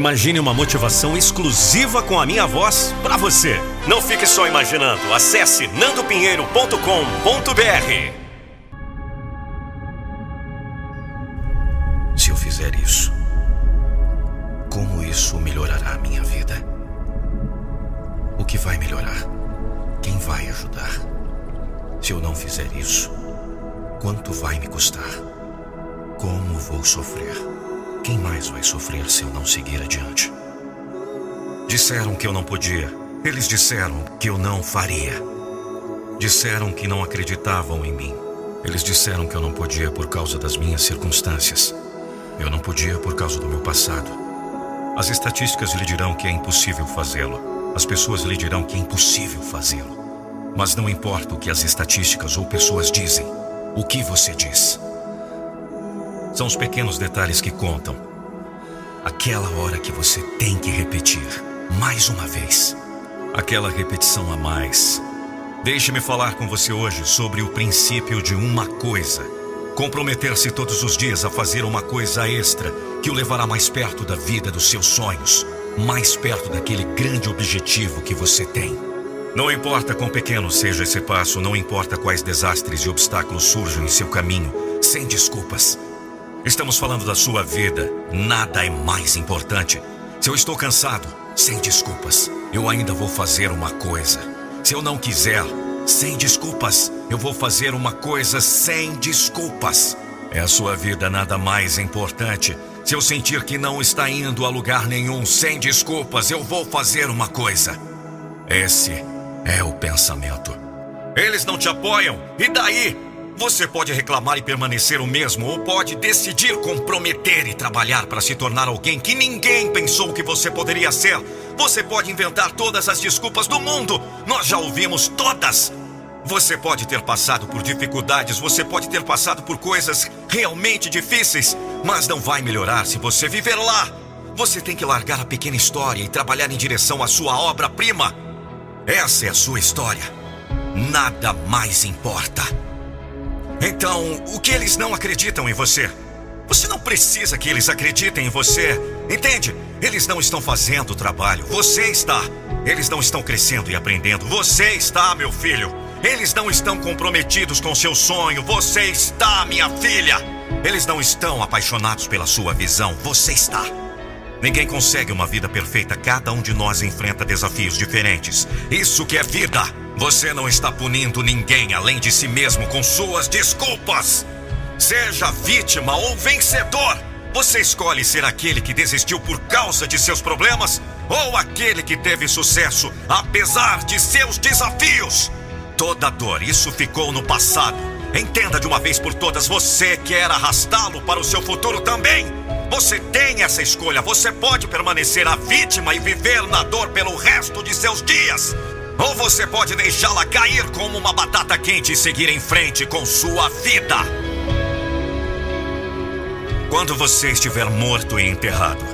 Imagine uma motivação exclusiva com a minha voz para você. Não fique só imaginando. Acesse nandopinheiro.com.br. Se eu fizer isso, como isso melhorará a minha vida? O que vai melhorar? Quem vai ajudar? Se eu não fizer isso, quanto vai me custar? Como vou sofrer? Quem mais vai sofrer se eu não seguir adiante? Disseram que eu não podia. Eles disseram que eu não faria. Disseram que não acreditavam em mim. Eles disseram que eu não podia por causa das minhas circunstâncias. Eu não podia por causa do meu passado. As estatísticas lhe dirão que é impossível fazê-lo. As pessoas lhe dirão que é impossível fazê-lo. Mas não importa o que as estatísticas ou pessoas dizem, o que você diz. São os pequenos detalhes que contam. Aquela hora que você tem que repetir, mais uma vez. Aquela repetição a mais. Deixe-me falar com você hoje sobre o princípio de uma coisa. Comprometer-se todos os dias a fazer uma coisa extra que o levará mais perto da vida dos seus sonhos, mais perto daquele grande objetivo que você tem. Não importa quão pequeno seja esse passo, não importa quais desastres e obstáculos surjam em seu caminho, sem desculpas. Estamos falando da sua vida. Nada é mais importante. Se eu estou cansado, sem desculpas, eu ainda vou fazer uma coisa. Se eu não quiser, sem desculpas, eu vou fazer uma coisa sem desculpas. É a sua vida nada mais importante. Se eu sentir que não está indo a lugar nenhum, sem desculpas, eu vou fazer uma coisa. Esse é o pensamento. Eles não te apoiam, e daí? Você pode reclamar e permanecer o mesmo, ou pode decidir comprometer e trabalhar para se tornar alguém que ninguém pensou que você poderia ser. Você pode inventar todas as desculpas do mundo, nós já ouvimos todas. Você pode ter passado por dificuldades, você pode ter passado por coisas realmente difíceis, mas não vai melhorar se você viver lá. Você tem que largar a pequena história e trabalhar em direção à sua obra-prima. Essa é a sua história. Nada mais importa. Então, o que eles não acreditam em você? Você não precisa que eles acreditem em você. Entende? Eles não estão fazendo o trabalho. Você está. Eles não estão crescendo e aprendendo. Você está, meu filho. Eles não estão comprometidos com seu sonho. Você está, minha filha. Eles não estão apaixonados pela sua visão. Você está. Ninguém consegue uma vida perfeita. Cada um de nós enfrenta desafios diferentes. Isso que é vida. Você não está punindo ninguém além de si mesmo com suas desculpas. Seja vítima ou vencedor. Você escolhe ser aquele que desistiu por causa de seus problemas ou aquele que teve sucesso apesar de seus desafios. Toda dor, isso ficou no passado. Entenda de uma vez por todas, você quer arrastá-lo para o seu futuro também. Você tem essa escolha. Você pode permanecer a vítima e viver na dor pelo resto de seus dias. Ou você pode deixá-la cair como uma batata quente e seguir em frente com sua vida. Quando você estiver morto e enterrado,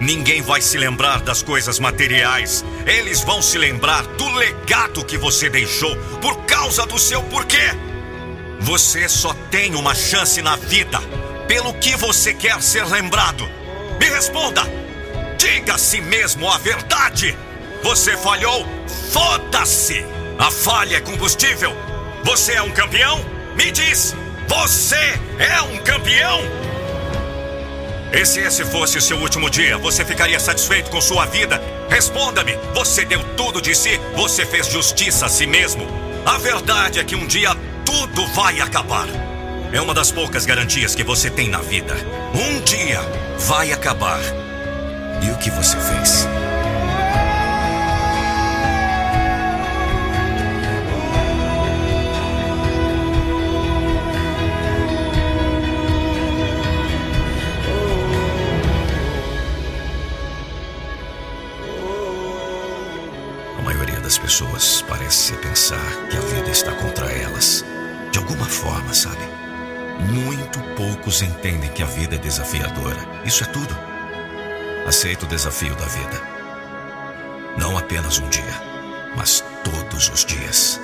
ninguém vai se lembrar das coisas materiais. Eles vão se lembrar do legado que você deixou por causa do seu porquê. Você só tem uma chance na vida pelo que você quer ser lembrado. Me responda. Diga a si mesmo a verdade. Você falhou? Foda-se! A falha é combustível. Você é um campeão? Me diz! Você é um campeão? E se esse fosse o seu último dia, você ficaria satisfeito com sua vida? Responda-me! Você deu tudo de si, você fez justiça a si mesmo. A verdade é que um dia tudo vai acabar. É uma das poucas garantias que você tem na vida. Um dia vai acabar. E o que você fez? Poucos entendem que a vida é desafiadora. Isso é tudo. Aceita o desafio da vida. Não apenas um dia, mas todos os dias.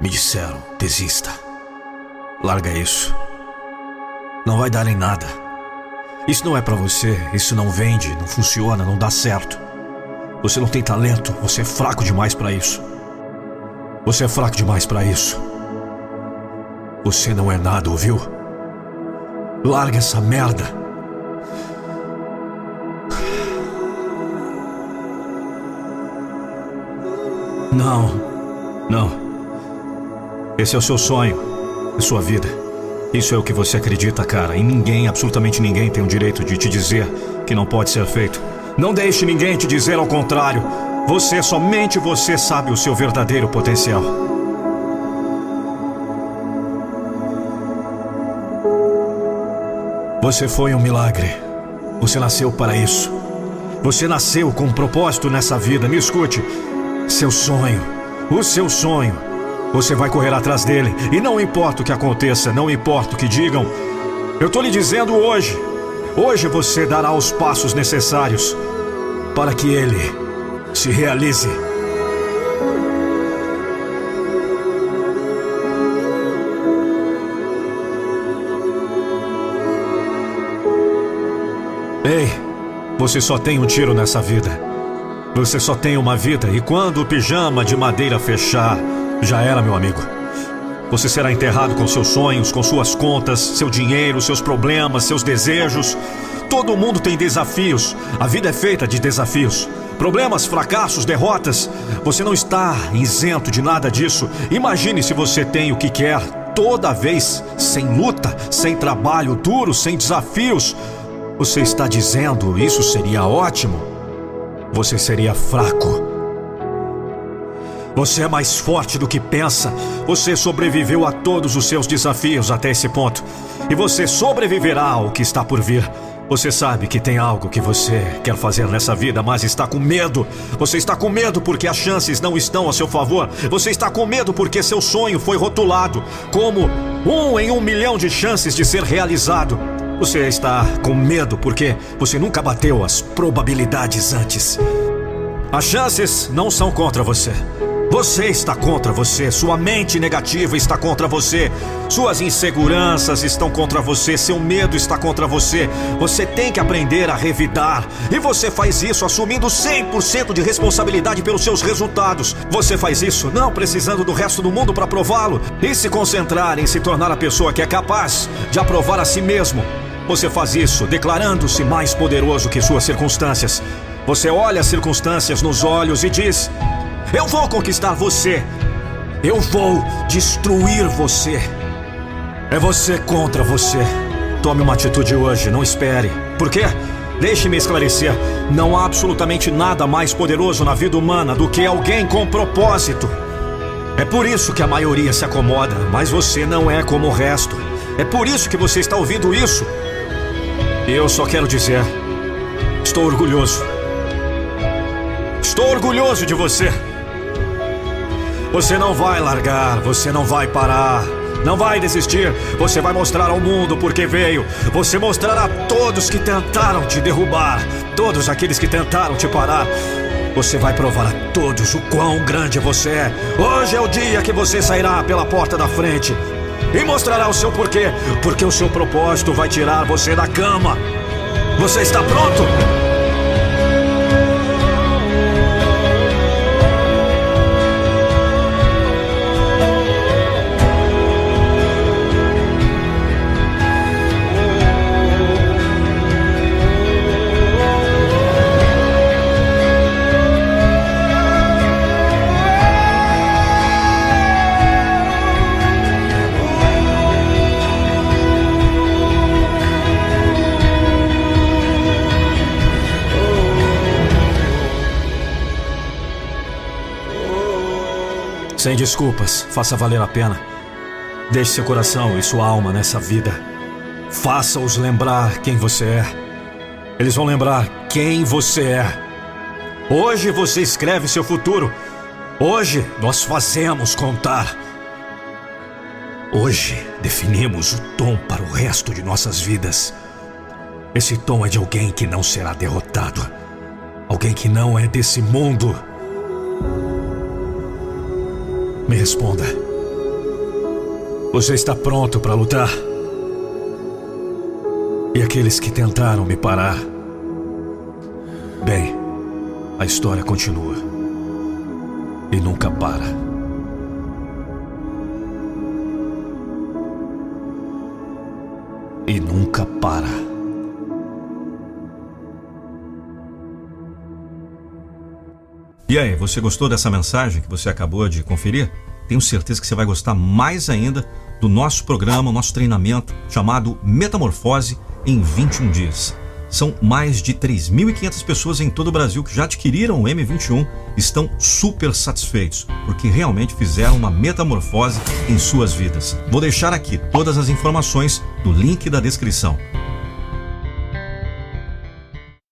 Me disseram, desista. Larga isso. Não vai dar em nada. Isso não é para você, isso não vende, não funciona, não dá certo. Você não tem talento, você é fraco demais para isso. Você é fraco demais para isso. Você não é nada, ouviu? Larga essa merda. Não, não. Esse é o seu sonho, a sua vida. Isso é o que você acredita, cara. E ninguém, absolutamente ninguém, tem o direito de te dizer que não pode ser feito. Não deixe ninguém te dizer ao contrário. Você, somente você, sabe o seu verdadeiro potencial. Você foi um milagre. Você nasceu para isso. Você nasceu com um propósito nessa vida. Me escute. Seu sonho, o seu sonho, você vai correr atrás dele. E não importa o que aconteça, não importa o que digam. Eu estou lhe dizendo hoje. Hoje você dará os passos necessários para que ele se realize. Ei, você só tem um tiro nessa vida. Você só tem uma vida e quando o pijama de madeira fechar, já era, meu amigo. Você será enterrado com seus sonhos, com suas contas, seu dinheiro, seus problemas, seus desejos. Todo mundo tem desafios. A vida é feita de desafios. Problemas, fracassos, derrotas. Você não está isento de nada disso. Imagine se você tem o que quer toda vez, sem luta, sem trabalho duro, sem desafios. Você está dizendo isso seria ótimo? Você seria fraco. Você é mais forte do que pensa. Você sobreviveu a todos os seus desafios até esse ponto. E você sobreviverá ao que está por vir. Você sabe que tem algo que você quer fazer nessa vida, mas está com medo. Você está com medo porque as chances não estão a seu favor. Você está com medo porque seu sonho foi rotulado como um em um milhão de chances de ser realizado. Você está com medo porque você nunca bateu as probabilidades antes. As chances não são contra você. Você está contra você, sua mente negativa está contra você, suas inseguranças estão contra você, seu medo está contra você. Você tem que aprender a revidar. E você faz isso assumindo 100% de responsabilidade pelos seus resultados. Você faz isso não precisando do resto do mundo para prová-lo e se concentrar em se tornar a pessoa que é capaz de aprovar a si mesmo. Você faz isso declarando-se mais poderoso que suas circunstâncias. Você olha as circunstâncias nos olhos e diz: eu vou conquistar você. Eu vou destruir você. É você contra você. Tome uma atitude hoje, não espere. Por quê? Deixe-me esclarecer. Não há absolutamente nada mais poderoso na vida humana do que alguém com propósito. É por isso que a maioria se acomoda, mas você não é como o resto. É por isso que você está ouvindo isso. Eu só quero dizer: estou orgulhoso. Estou orgulhoso de você. Você não vai largar, você não vai parar. Não vai desistir, você vai mostrar ao mundo porque veio. Você mostrará a todos que tentaram te derrubar, todos aqueles que tentaram te parar. Você vai provar a todos o quão grande você é. Hoje é o dia que você sairá pela porta da frente e mostrará o seu porquê, porque o seu propósito vai tirar você da cama. Você está pronto? Sem desculpas, faça valer a pena. Deixe seu coração e sua alma nessa vida. Faça-os lembrar quem você é. Eles vão lembrar quem você é. Hoje você escreve seu futuro. Hoje nós fazemos contar. Hoje definimos o tom para o resto de nossas vidas. Esse tom é de alguém que não será derrotado. Alguém que não é desse mundo. Me responda. Você está pronto para lutar? E aqueles que tentaram me parar. Bem, a história continua. E nunca para. E nunca para. E aí, você gostou dessa mensagem que você acabou de conferir? Tenho certeza que você vai gostar mais ainda do nosso programa, nosso treinamento chamado Metamorfose em 21 dias. São mais de 3.500 pessoas em todo o Brasil que já adquiriram o M21 estão super satisfeitos, porque realmente fizeram uma metamorfose em suas vidas. Vou deixar aqui todas as informações no link da descrição.